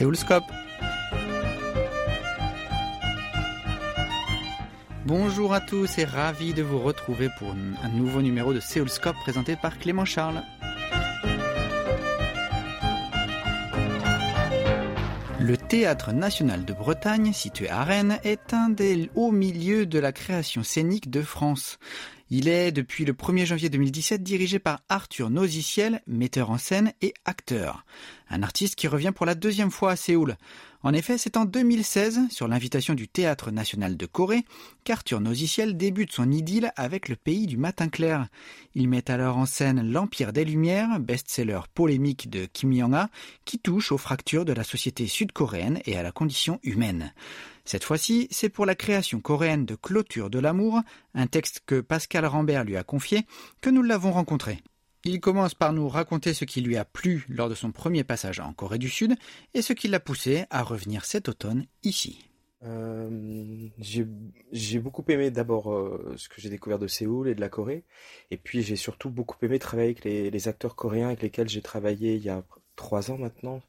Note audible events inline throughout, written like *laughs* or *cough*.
Séoulscope. Bonjour à tous et ravi de vous retrouver pour un nouveau numéro de Séoulscope présenté par Clément Charles. Le Théâtre national de Bretagne, situé à Rennes, est un des hauts milieux de la création scénique de France. Il est, depuis le 1er janvier 2017, dirigé par Arthur Noziciel, metteur en scène et acteur. Un artiste qui revient pour la deuxième fois à Séoul. En effet, c'est en 2016, sur l'invitation du Théâtre national de Corée, qu'Arthur Noziciel débute son idylle avec le pays du matin clair. Il met alors en scène L'Empire des Lumières, best-seller polémique de Kim Jong-un, qui touche aux fractures de la société sud-coréenne et à la condition humaine. Cette fois-ci, c'est pour la création coréenne de Clôture de l'amour, un texte que Pascal Rambert lui a confié, que nous l'avons rencontré. Il commence par nous raconter ce qui lui a plu lors de son premier passage en Corée du Sud et ce qui l'a poussé à revenir cet automne ici. Euh, j'ai beaucoup aimé d'abord euh, ce que j'ai découvert de Séoul et de la Corée, et puis j'ai surtout beaucoup aimé travailler avec les, les acteurs coréens avec lesquels j'ai travaillé il y a trois ans maintenant,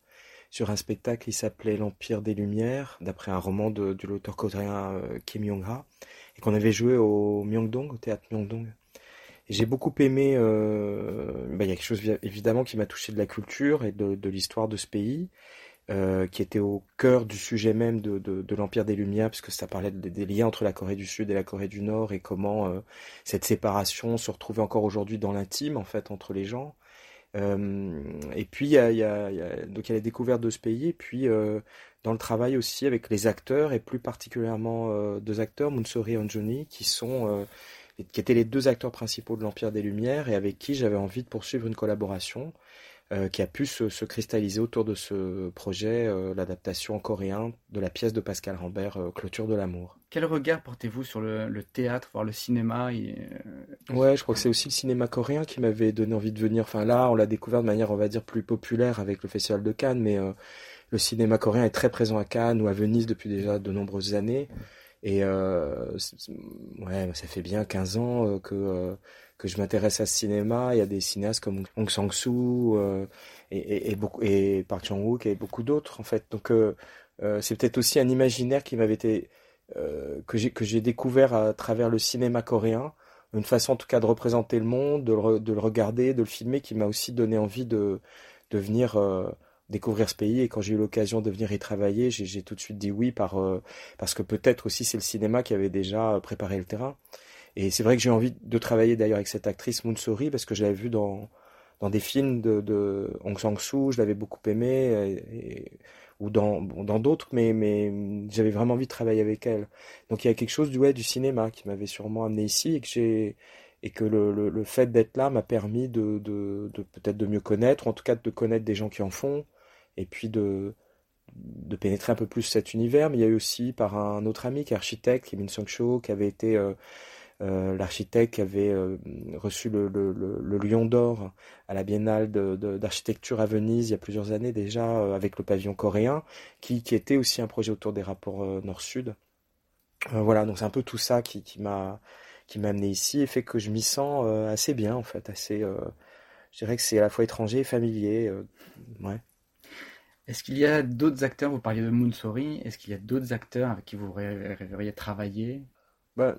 sur un spectacle qui s'appelait L'Empire des Lumières, d'après un roman de, l'auteur coréen euh, Kim Yong-ha, et qu'on avait joué au Myeongdong, au théâtre Myeongdong. J'ai beaucoup aimé, euh, bah, il y a quelque chose évidemment qui m'a touché de la culture et de, l'histoire de ce pays, euh, qui était au cœur du sujet même de, l'Empire des Lumières, puisque ça parlait des liens entre la Corée du Sud et la Corée du Nord, et comment cette séparation se retrouvait encore aujourd'hui dans l'intime, en fait, entre les gens. Euh, et puis il y a, y, a, y donc y a la découverte de ce pays, et puis euh, dans le travail aussi avec les acteurs et plus particulièrement euh, deux acteurs, Munsori et Anjoni, qui sont qui étaient les deux acteurs principaux de l'Empire des Lumières et avec qui j'avais envie de poursuivre une collaboration euh, qui a pu se, se, cristalliser autour de ce projet, euh, l'adaptation en coréen de la pièce de Pascal Rambert, euh, Clôture de l'amour. Quel regard portez-vous sur le, le, théâtre, voire le cinéma et... Ouais, je crois que c'est aussi le cinéma coréen qui m'avait donné envie de venir. Enfin là, on l'a découvert de manière, on va dire, plus populaire avec le Festival de Cannes, mais le cinéma coréen est très présent à Cannes ou à Venise depuis déjà de nombreuses années. Et euh, ouais, ça fait bien 15 ans euh, que, euh, que je m'intéresse à ce cinéma. Il y a des cinéastes comme Hong Sang-soo euh, et, et, et, beaucoup, et Park Chan-wook et beaucoup d'autres, en fait. Donc, euh, c'est peut-être aussi un imaginaire qui m'avait été... que j'ai que j'ai découvert à travers le cinéma coréen, une façon en tout cas de représenter le monde, de le, de le regarder, de le filmer, qui m'a aussi donné envie de, de venir découvrir ce pays et quand j'ai eu l'occasion de venir y travailler, j'ai tout de suite dit oui par euh, parce que peut-être aussi c'est le cinéma qui avait déjà préparé le terrain. Et c'est vrai que j'ai envie de travailler d'ailleurs avec cette actrice Moonsori parce que je l'avais vue dans dans des films de, de Hong Sang-soo, je l'avais beaucoup aimé et, ou dans dans d'autres, mais mais j'avais vraiment envie de travailler avec elle. Donc il y a quelque chose du ouais du cinéma qui m'avait sûrement amené ici et que j'ai et que le, le, fait d'être là m'a permis de, de, de peut-être de mieux connaître, en tout cas de connaître des gens qui en font, et puis de, de pénétrer un peu plus cet univers. Mais il y a eu aussi par un autre ami qui est architecte, Kim Sung-cho, qui avait été euh, euh, l'architecte qui avait euh, reçu le, le, Lion d'Or à la Biennale d'architecture à Venise il y a plusieurs années déjà, avec le pavillon coréen, qui, qui était aussi un projet autour des rapports nord-sud. voilà, donc c'est un peu tout ça qui, qui m'a qui m'a amené ici et fait que je m'y sens assez bien en fait, assez. je dirais que c'est à la fois étranger et familier. ouais. Est-ce qu'il y a d'autres acteurs, vous parliez de Moonsori, est-ce qu'il y a d'autres acteurs avec qui vous rêveriez travailler bah,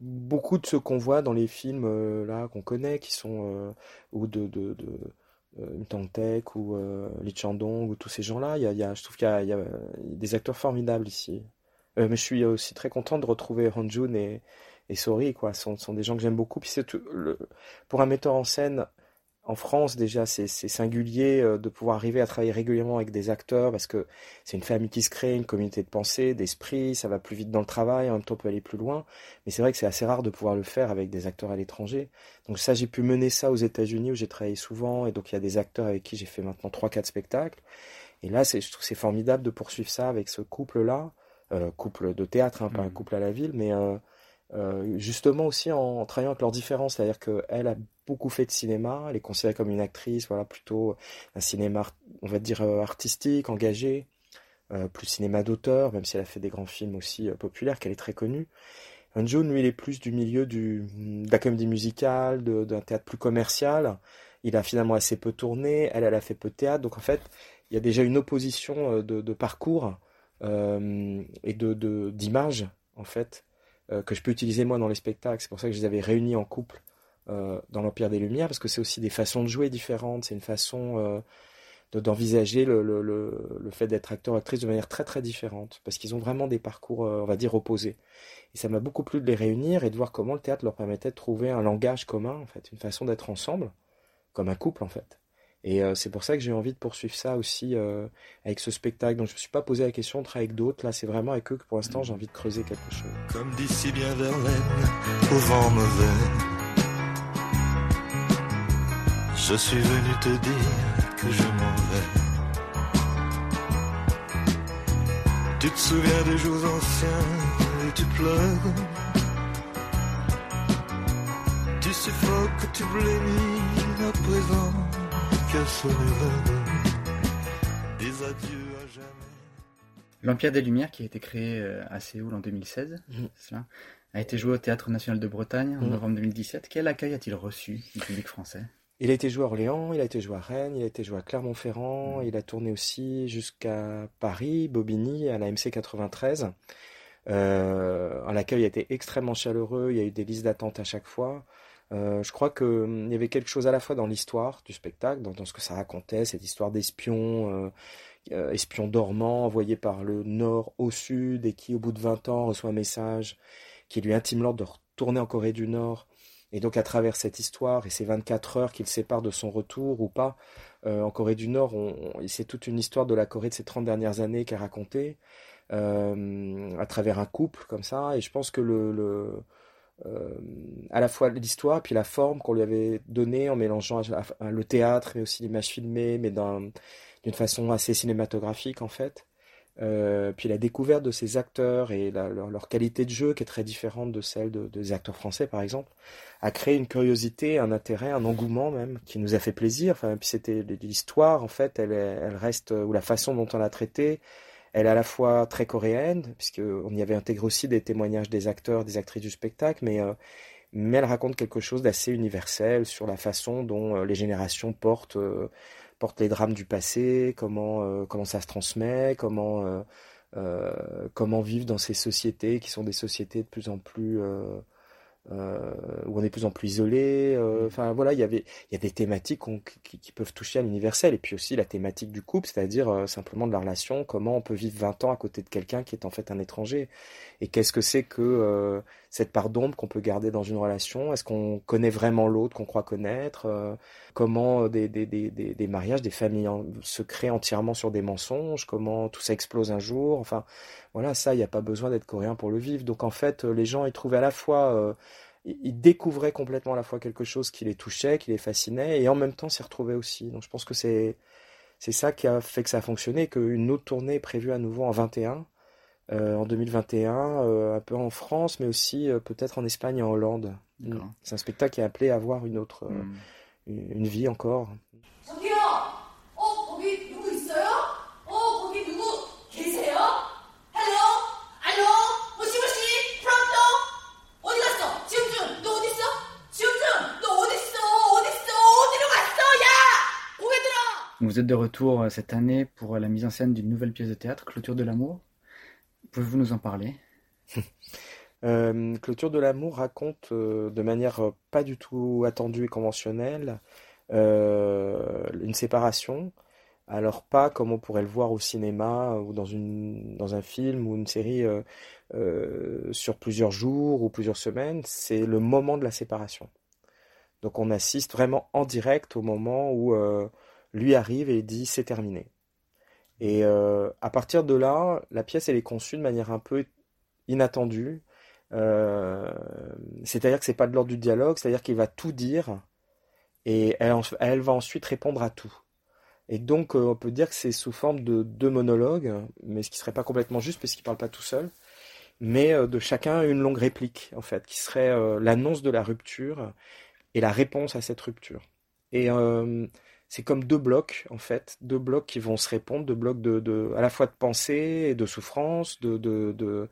Beaucoup de ceux qu'on voit dans les films euh, là qu'on connaît, qui sont euh, ou de, de, de euh, Tang-tek ou euh, Lee Chandong ou tous ces gens-là, y a, je trouve qu'il y a, des acteurs formidables ici. Mais je suis aussi très content de retrouver Honjun et, et Sori, quoi. Ce sont, des gens que j'aime beaucoup. Puis pour un metteur en scène, en France déjà c'est singulier euh, de pouvoir arriver à travailler régulièrement avec des acteurs parce que c'est une famille qui se crée, une communauté de pensée, d'esprit, ça va plus vite dans le travail, en même temps on peut aller plus loin, mais c'est vrai que c'est assez rare de pouvoir le faire avec des acteurs à l'étranger. Donc ça j'ai pu mener ça aux États-Unis où j'ai travaillé souvent et donc il y a des acteurs avec qui j'ai fait maintenant trois quatre spectacles et là c'est je trouve c'est formidable de poursuivre ça avec ce couple là, euh, couple de théâtre, hein, pas mmh. un couple à la ville, mais euh, euh, justement aussi en, en, travaillant avec leurs différences, c'est-à-dire qu'elle a beaucoup fait de cinéma, elle est considérée comme une actrice, voilà, plutôt un cinéma, on va dire, euh, artistique, engagé, euh, plus cinéma d'auteur, même si elle a fait des grands films aussi euh, populaires, qu'elle est très connue. Anjo, lui, il est plus du milieu du, de la comédie musicale, d'un théâtre plus commercial. Il a finalement assez peu tourné, elle, elle a fait peu de théâtre, donc en fait, il y a déjà une opposition de, parcours et de d'images en fait que je peux utiliser moi dans les spectacles. C'est pour ça que je les avais réunis en couple dans l'Empire des Lumières parce que c'est aussi des façons de jouer différentes. C'est une façon d'envisager le, le, le, fait d'être acteur actrice de manière très très différente parce qu'ils ont vraiment des parcours on va dire opposés et ça m'a beaucoup plu de les réunir et de voir comment le théâtre leur permettait de trouver un langage commun en fait une façon d'être ensemble comme un couple en fait et euh, c'est pour ça que j'ai envie de poursuivre ça aussi euh, avec ce spectacle. Donc je me suis pas posé la question de travailler avec d'autres. Là, c'est vraiment avec eux que pour l'instant j'ai envie de creuser quelque chose. Comme d'ici bien au vent mauvais, je suis venu te dire que je m'en vais. Tu te souviens des jours anciens et tu pleures. Tu suffoques, tu blémis à présent. L'Empire des Lumières, qui a été créé euh, à Séoul en 2016, mhm. a été joué au Théâtre National de Bretagne en mhm. novembre 2017. Quel accueil a-t-il reçu du public français? Il a été joué à Orléans, il a été joué à Rennes, il a été joué à Clermont-Ferrand, mhm. il a tourné aussi jusqu'à Paris, Bobigny, à la MC 93. Euh, L'accueil a été extrêmement chaleureux, il y a eu des listes d'attente à chaque fois. Euh, je crois qu'il hum, y avait quelque chose à la fois dans l'histoire du spectacle, dans, ce que ça racontait, cette histoire d'espions, euh, euh, espions dormants envoyés par le nord au sud et qui, au bout de 20 ans, reçoit un message qui lui intime l'ordre de retourner en Corée du Nord. Et donc, à travers cette histoire et ces 24 heures qu'il sépare de son retour ou pas, en Corée du Nord, c'est toute une histoire de la Corée de ces 30 dernières années qu'elle a racontée, à travers un couple comme ça. Et je pense que le euh, à la fois l'histoire puis la forme qu'on lui avait donnée en mélangeant le théâtre et aussi l'image filmée, mais d'une façon assez cinématographique en fait. Euh, puis la découverte de ces acteurs et leur, qualité de jeu qui est très différente de celle de, des acteurs français par exemple, a créé une curiosité, un intérêt, un engouement même qui nous a fait plaisir. Enfin, puis c'était l'histoire en fait, elle, reste ou la façon dont on l'a traitée, elle est à la fois très coréenne, puisqu'on y avait intégré aussi des témoignages des acteurs, des actrices du spectacle, mais, euh, mais elle raconte quelque chose d'assez universel sur la façon dont euh, les générations portent, euh, portent les drames du passé, comment, comment ça se transmet, comment, comment vivre dans ces sociétés qui sont des sociétés de plus en plus euh, où on est de plus en plus isolé. Euh, mm. Enfin voilà, il y avait il y a des thématiques qui, qui, peuvent toucher à l'universel et puis aussi la thématique du couple, c'est-à-dire euh, simplement de la relation, comment on peut vivre 20 ans à côté de quelqu'un qui est en fait un étranger et qu'est-ce que c'est que cette part d'ombre qu'on peut garder dans une relation? Est-ce qu'on connaît vraiment l'autre qu'on croit connaître? Comment des, des, des, des, mariages, des familles se créent entièrement sur des mensonges? Comment tout ça explose un jour? Enfin voilà, ça, il n'y a pas besoin d'être coréen pour le vivre. Donc en fait, les gens, ils trouvaient à la fois ils découvraient complètement à la fois quelque chose qui les touchait, qui les fascinait, et en même temps s'y retrouvaient aussi. Donc je pense que c'est c'est ça qui a fait que ça a fonctionné, qu'une autre tournée est prévue à nouveau en 21, euh, en 2021, euh, un peu en France, mais aussi euh, peut-être en Espagne et en Hollande. C'est un spectacle qui est appelé à avoir une autre, hmm. une vie encore. Vous êtes de retour euh, cette année pour la mise en scène d'une nouvelle pièce de théâtre, Clôture de l'amour. Pouvez-vous nous en parler? *laughs* Euh, Clôture de l'amour raconte euh, de manière pas du tout attendue et conventionnelle une séparation. Alors pas comme on pourrait le voir au cinéma ou dans, une, dans un film ou une série sur plusieurs jours ou plusieurs semaines, c'est le moment de la séparation. Donc on assiste vraiment en direct au moment où lui arrive et dit c'est terminé. Et euh, à partir de là, la pièce elle est conçue de manière un peu inattendue. Euh, c'est-à-dire que c'est pas de l'ordre du dialogue, c'est-à-dire qu'il va tout dire et elle, va ensuite répondre à tout. Et donc euh, on peut dire que c'est sous forme de deux monologues, mais ce qui serait pas complètement juste parce qu'il parle pas tout seul, mais de chacun une longue réplique en fait, qui serait l'annonce de la rupture et la réponse à cette rupture. Et c'est comme deux blocs en fait, deux blocs qui vont se répondre, deux blocs de, à la fois de pensée et de souffrance, de de,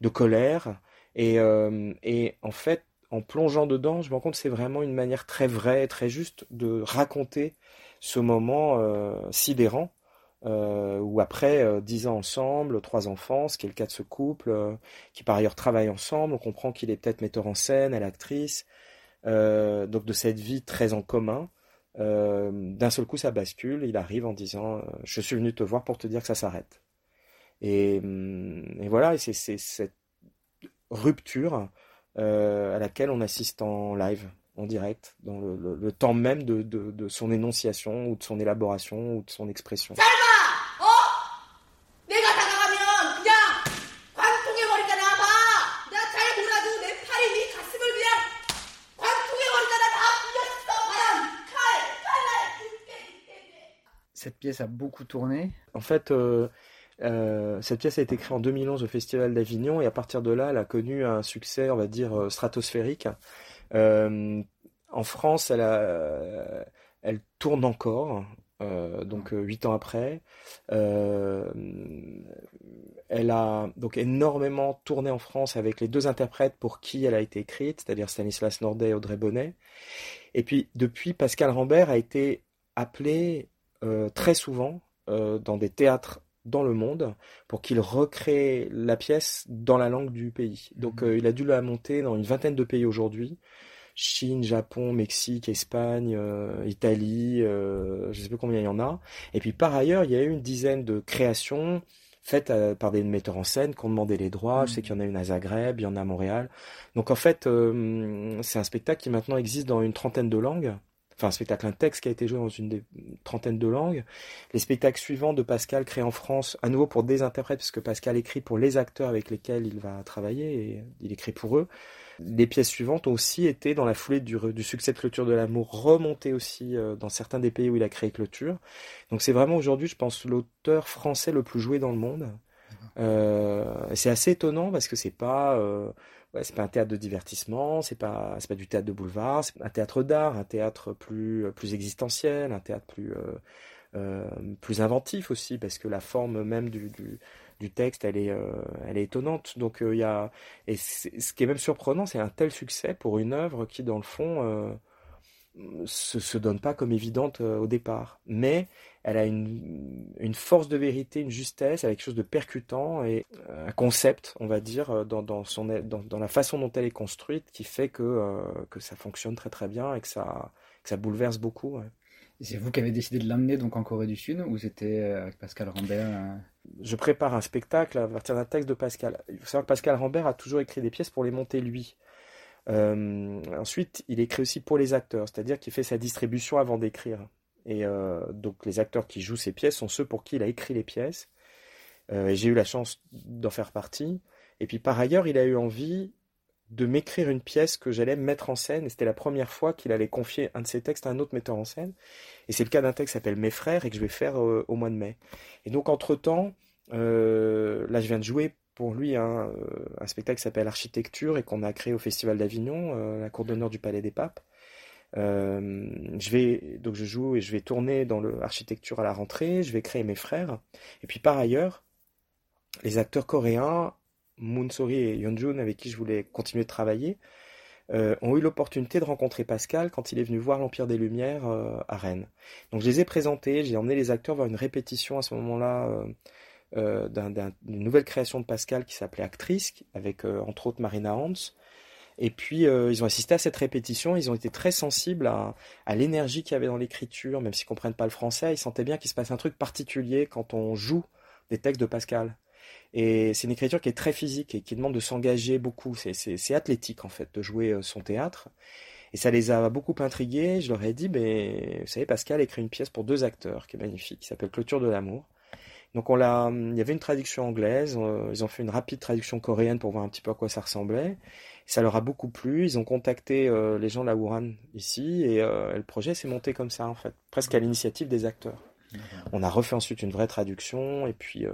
de, colère et, euh, et en fait en plongeant dedans, je me rends compte que c'est vraiment une manière très vraie, très juste de raconter ce moment euh, sidérant euh, où après dix ans ensemble, trois enfants, ce qui est le cas de ce couple, qui par ailleurs travaillent ensemble, on comprend qu'il est peut-être metteur en scène, elle actrice, donc de cette vie très en commun. D'un seul coup, ça bascule. Il arrive en disant Je suis venu te voir pour te dire que ça s'arrête. Et, hum, et, voilà, c'est cette rupture à laquelle on assiste en live en direct, dans le, temps même de, son énonciation ou de son élaboration ou de son expression. Pièce a beaucoup tourné. En fait, euh, euh, cette pièce a été créée en 2011 au Festival d'Avignon et à partir de là, elle a connu un succès, on va dire, euh, stratosphérique. En France, elle, a, elle tourne encore, euh, donc euh, huit ans après. elle a donc énormément tourné en France avec les deux interprètes pour qui elle a été écrite, c'est-à-dire Stanislas Nordet et Audrey Bonnet. Et puis depuis, Pascal Rambert a été appelé très souvent dans des théâtres dans le monde pour qu'il recrée la pièce dans la langue du pays. Donc mmh. il a dû la monter dans une vingtaine de pays aujourd'hui. Chine, Japon, Mexique, Espagne, euh, Italie, euh, je ne sais plus combien il y en a. Et puis par ailleurs, il y a eu une dizaine de créations faites euh, par des metteurs en scène qui ont demandé les droits. Je sais mmh. qu'il y en a une à Zagreb, il y en a à Montréal. Donc en fait, c'est un spectacle qui maintenant existe dans une trentaine de langues. Enfin, un spectacle, un texte qui a été joué dans une trentaine de langues. Les spectacles suivants de Pascal créés en France, à nouveau pour des interprètes, puisque Pascal écrit pour les acteurs avec lesquels il va travailler et il écrit pour eux. Les pièces suivantes ont aussi été, dans la foulée du, succès de Clôture de l'amour, remontées aussi euh, dans certains des pays où il a créé Clôture. Donc c'est vraiment aujourd'hui, je pense, l'auteur français le plus joué dans le monde. Euh, c'est assez étonnant parce que c'est pas, euh, ouais, c'est pas un théâtre de divertissement, c'est pas, c'est pas du théâtre de boulevard, c'est un théâtre d'art, un théâtre plus, plus existentiel, un théâtre plus, plus inventif aussi parce que la forme même du, du texte, elle est, euh, elle est étonnante. Donc euh, il y a et ce qui est même surprenant, c'est un tel succès pour une œuvre qui, dans le fond, euh, se, se donne pas comme évidente au départ, mais elle a une, une, force de vérité, une justesse, quelque chose de percutant et un concept, on va dire, dans, dans, son, dans, dans la façon dont elle est construite, qui fait que, que ça fonctionne très très bien et que ça, que ça bouleverse beaucoup. C'est vous qui avez décidé de l'amener donc en Corée du Sud ou c'était avec Pascal Rambert je prépare un spectacle à partir d'un texte de Pascal. Il faut savoir que Pascal Rambert a toujours écrit des pièces pour les monter lui. Euh, ensuite, il écrit aussi pour les acteurs, c'est-à-dire qu'il fait sa distribution avant d'écrire. Et euh, donc les acteurs qui jouent ces pièces sont ceux pour qui il a écrit les pièces. Euh, et j'ai eu la chance d'en faire partie. Et puis par ailleurs, il a eu envie de m'écrire une pièce que j'allais mettre en scène. Et c'était la première fois qu'il allait confier un de ses textes à un autre metteur en scène. Et c'est le cas d'un texte qui s'appelle Mes frères et que je vais faire euh, au mois de mai. Et donc entre-temps, là je viens de jouer pour lui un, un spectacle qui s'appelle Architecture et qu'on a créé au Festival d'Avignon, la cour d'honneur du Palais des Papes. Je vais donc je joue et je vais tourner dans le architecture à la rentrée. Je vais créer mes frères. Et puis par ailleurs, les acteurs coréens Moonsori et Yeonjun, avec qui je voulais continuer de travailler, euh, ont eu l'opportunité de rencontrer Pascal quand il est venu voir l'Empire des Lumières euh, à Rennes. Donc je les ai présentés, j'ai emmené les acteurs vers une répétition à ce moment-là euh, d'une nouvelle création de Pascal qui s'appelait Actrice, avec entre autres Marina Hans. Et puis ils ont assisté à cette répétition, ils ont été très sensibles à, l'énergie qu'il y avait dans l'écriture, même s'ils comprennent pas le français, ils sentaient bien qu'il se passe un truc particulier quand on joue des textes de Pascal. Et c'est une écriture qui est très physique et qui demande de s'engager beaucoup. C'est athlétique en fait de jouer euh, son théâtre. Et ça les a beaucoup intrigués. Je leur ai dit, ben, vous savez, Pascal écrit une pièce pour deux acteurs qui est magnifique, qui s'appelle Clôture de l'amour. Donc on l'a, il y avait une traduction anglaise. Euh, ils ont fait une rapide traduction coréenne pour voir un petit peu à quoi ça ressemblait. Ça leur a beaucoup plu. Ils ont contacté euh, les gens de la Wuhan ici et le projet s'est monté comme ça en fait, presque à l'initiative des acteurs. On a refait ensuite une vraie traduction et puis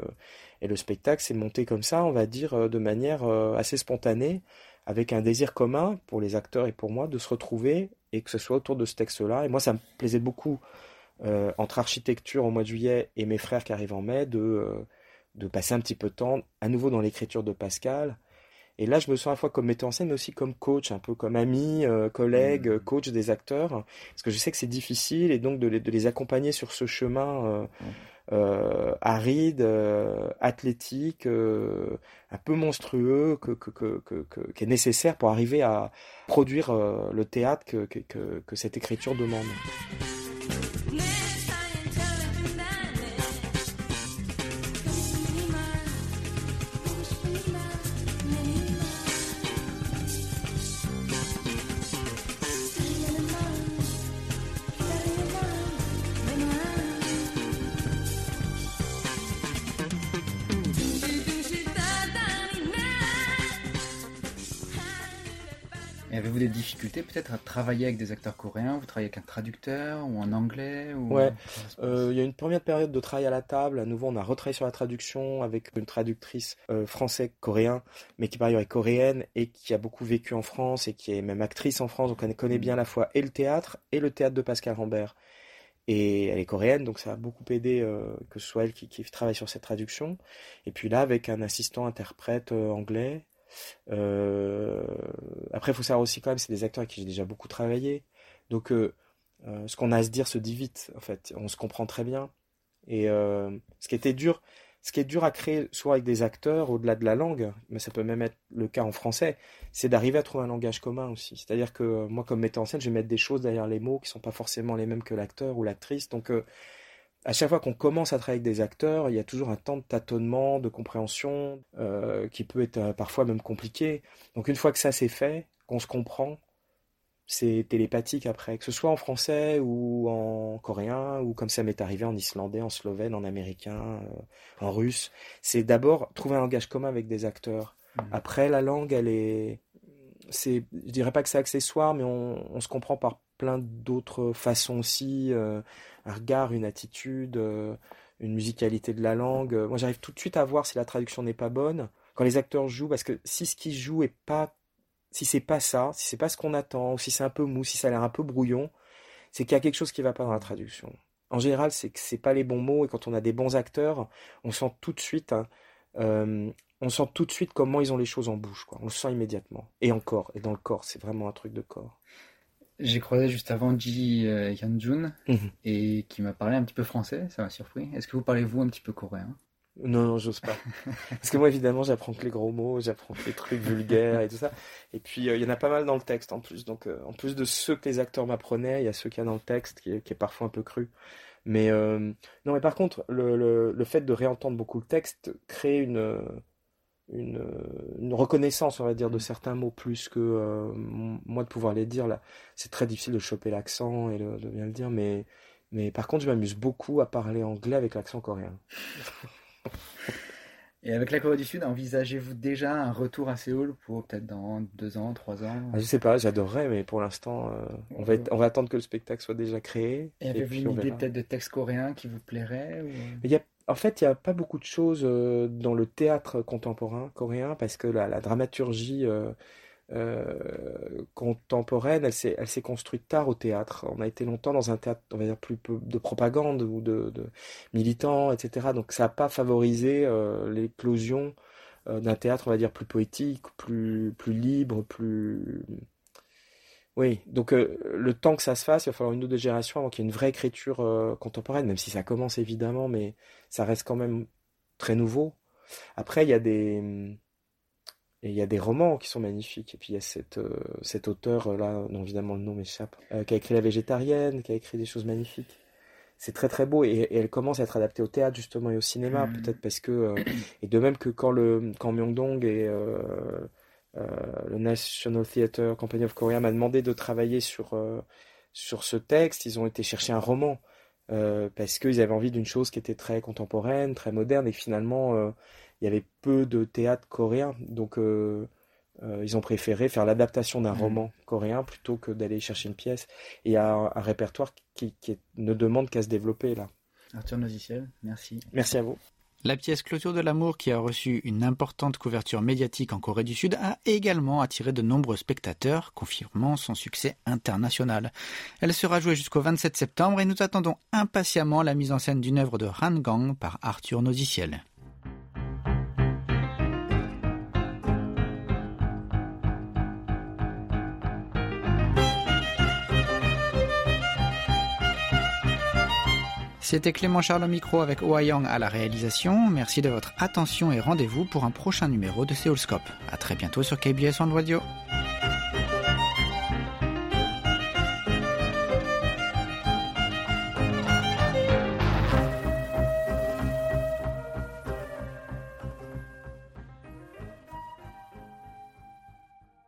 et le spectacle s'est monté comme ça, on va dire, euh, de manière euh, assez spontanée, avec un désir commun pour les acteurs et pour moi de se retrouver et que ce soit autour de ce texte-là. Et moi, ça me plaisait beaucoup, euh, entre architecture au mois de juillet et mes frères qui arrivent en mai, de, de passer un petit peu de temps à nouveau dans l'écriture de Pascal. Et là, je me sens à la fois comme metteur en scène, mais aussi comme coach, un peu comme ami, collègue, mmh. coach des acteurs, parce que je sais que c'est difficile, et donc de les, de les accompagner sur ce chemin euh, aride, euh, athlétique, euh, un peu monstrueux, que, que, que, que, qui est nécessaire pour arriver à produire euh, le théâtre que cette écriture demande. Avez-vous des difficultés peut-être à travailler avec des acteurs coréens? Vous travaillez avec un traducteur ou en anglais ou... Ouais. Euh, il y a une première période de travail à la table. À nouveau, on a retravaillé sur la traduction avec une traductrice euh, français-coréen, mais qui par ailleurs est coréenne et qui a beaucoup vécu en France et qui est même actrice en France. Donc elle connaît bien à la fois et le théâtre et le théâtre de Pascal Rambert. Et elle est coréenne, donc ça a beaucoup aidé euh, que ce soit elle qui, qui travaille sur cette traduction. Et puis là, avec un assistant interprète euh, anglais. Euh, Après, il faut savoir aussi quand même, c'est des acteurs avec qui j'ai déjà beaucoup travaillé. Donc, euh, euh, ce qu'on a à se dire se dit vite, en fait. On se comprend très bien. Et ce qui était dur, ce qui est dur à créer, soit avec des acteurs, au-delà de la langue, mais ça peut même être le cas en français, c'est d'arriver à trouver un langage commun aussi. C'est-à-dire que moi, comme metteur en scène, je vais mettre des choses derrière les mots qui sont pas forcément les mêmes que l'acteur ou l'actrice. Donc, à chaque fois qu'on commence à travailler avec des acteurs, il y a toujours un temps de tâtonnement, de compréhension, euh, qui peut être euh, parfois même compliqué. Donc, une fois que ça c'est fait, qu'on se comprend, c'est télépathique après, que ce soit en français ou en coréen, ou comme ça m'est arrivé en islandais, en slovène, en américain, euh, en russe. C'est d'abord trouver un langage commun avec des acteurs. Mhm. Après, la langue, elle est, c'est, je dirais pas que c'est accessoire, mais on, on se comprend par plein d'autres façons aussi, euh, un regard, une attitude, euh, une musicalité de la langue. Euh, Moi, j'arrive tout de suite à voir si la traduction n'est pas bonne quand les acteurs jouent, parce que si ce qu'ils jouent est pas si c'est pas ça, si c'est pas ce qu'on attend, ou si c'est un peu mou, si ça a l'air un peu brouillon, c'est qu'il y a quelque chose qui va pas dans la traduction. En général, c'est que c'est pas les bons mots, et quand on a des bons acteurs, on sent tout de suite, hein, euh, on sent tout de suite comment ils ont les choses en bouche, quoi. On le sent immédiatement. Et encore, et dans le corps, c'est vraiment un truc de corps. J'ai croisé juste avant Ji euh, Hyun-jun Mhm. et qui m'a parlé un petit peu français, ça m'a surpris. Est-ce que vous parlez vous un petit peu coréen? Non, non, j'ose pas. *laughs* Parce que moi, évidemment, j'apprends que les gros mots, j'apprends que les trucs vulgaires et tout ça. Et puis, euh, il y en a pas mal dans le texte en plus. Donc, euh, en plus de ceux que les acteurs m'apprenaient, il y a ceux qu'il y a dans le texte qui est, qui est parfois un peu cru. Mais euh, non, mais par contre, le, le, le fait de réentendre beaucoup le texte crée une, une, une reconnaissance, on va dire, de certains mots plus que euh, moi de pouvoir les dire. Là, c'est très difficile de choper l'accent et de, de bien le dire. Mais, mais par contre, je m'amuse beaucoup à parler anglais avec l'accent coréen. Et avec la Corée du Sud, envisagez-vous déjà un retour à Séoul pour peut-être dans deux ans, trois ans? Ah, je sais pas, j'adorerais, mais pour l'instant, euh, on va être- on va attendre que le spectacle soit déjà créé. Et avez-vous une idée peut-être de texte coréen qui vous plairait ou... Mais il y a, en fait, il n'y a pas beaucoup de choses euh, dans le théâtre contemporain coréen parce que la, dramaturgie euh, euh, contemporaine, elle s'est, construite tard au théâtre. On a été longtemps dans un théâtre, on va dire, plus de propagande ou de, militants, etc. Donc ça n'a pas favorisé l'éclosion d'un théâtre, on va dire, plus poétique, plus libre, plus... Oui, donc euh, le temps que ça se fasse, il va falloir une ou deux générations avant qu'il y ait une vraie écriture euh, contemporaine, même si ça commence évidemment, mais ça reste quand même très nouveau. Après, il y a des, et il y a des romans qui sont magnifiques. Et puis il y a cette, euh, cet auteur euh, là, dont évidemment le nom m'échappe, qui a écrit La Végétarienne, qui a écrit des choses magnifiques. C'est très très beau et, et elle commence à être adaptée au théâtre justement et au cinéma, Mhm. peut-être parce que et de même que quand le quand Myeongdong et euh, euh, le National Theatre Company of Korea m'a demandé de travailler sur euh, sur ce texte, ils ont été chercher un roman euh, parce qu'ils avaient envie d'une chose qui était très contemporaine, très moderne et finalement euh, il y avait peu de théâtre coréen, donc euh, euh, ils ont préféré faire l'adaptation d'un Mhm. roman coréen plutôt que d'aller chercher une pièce. Et il y a un, un répertoire qui, qui est- ne demande qu'à se développer là. Arthur Noziciel, merci. Merci à vous. La pièce Clôture de l'amour, qui a reçu une importante couverture médiatique en Corée du Sud, a également attiré de nombreux spectateurs, confirmant son succès international. Elle sera jouée jusqu'au 27 septembre et nous attendons impatiemment la mise en scène d'une œuvre de Han Gang par Arthur Noziciel. C'était Clément Charles au micro avec Oayang à la réalisation. Merci de votre attention et rendez-vous pour un prochain numéro de Séoulscope. À très bientôt sur KBS World Radio.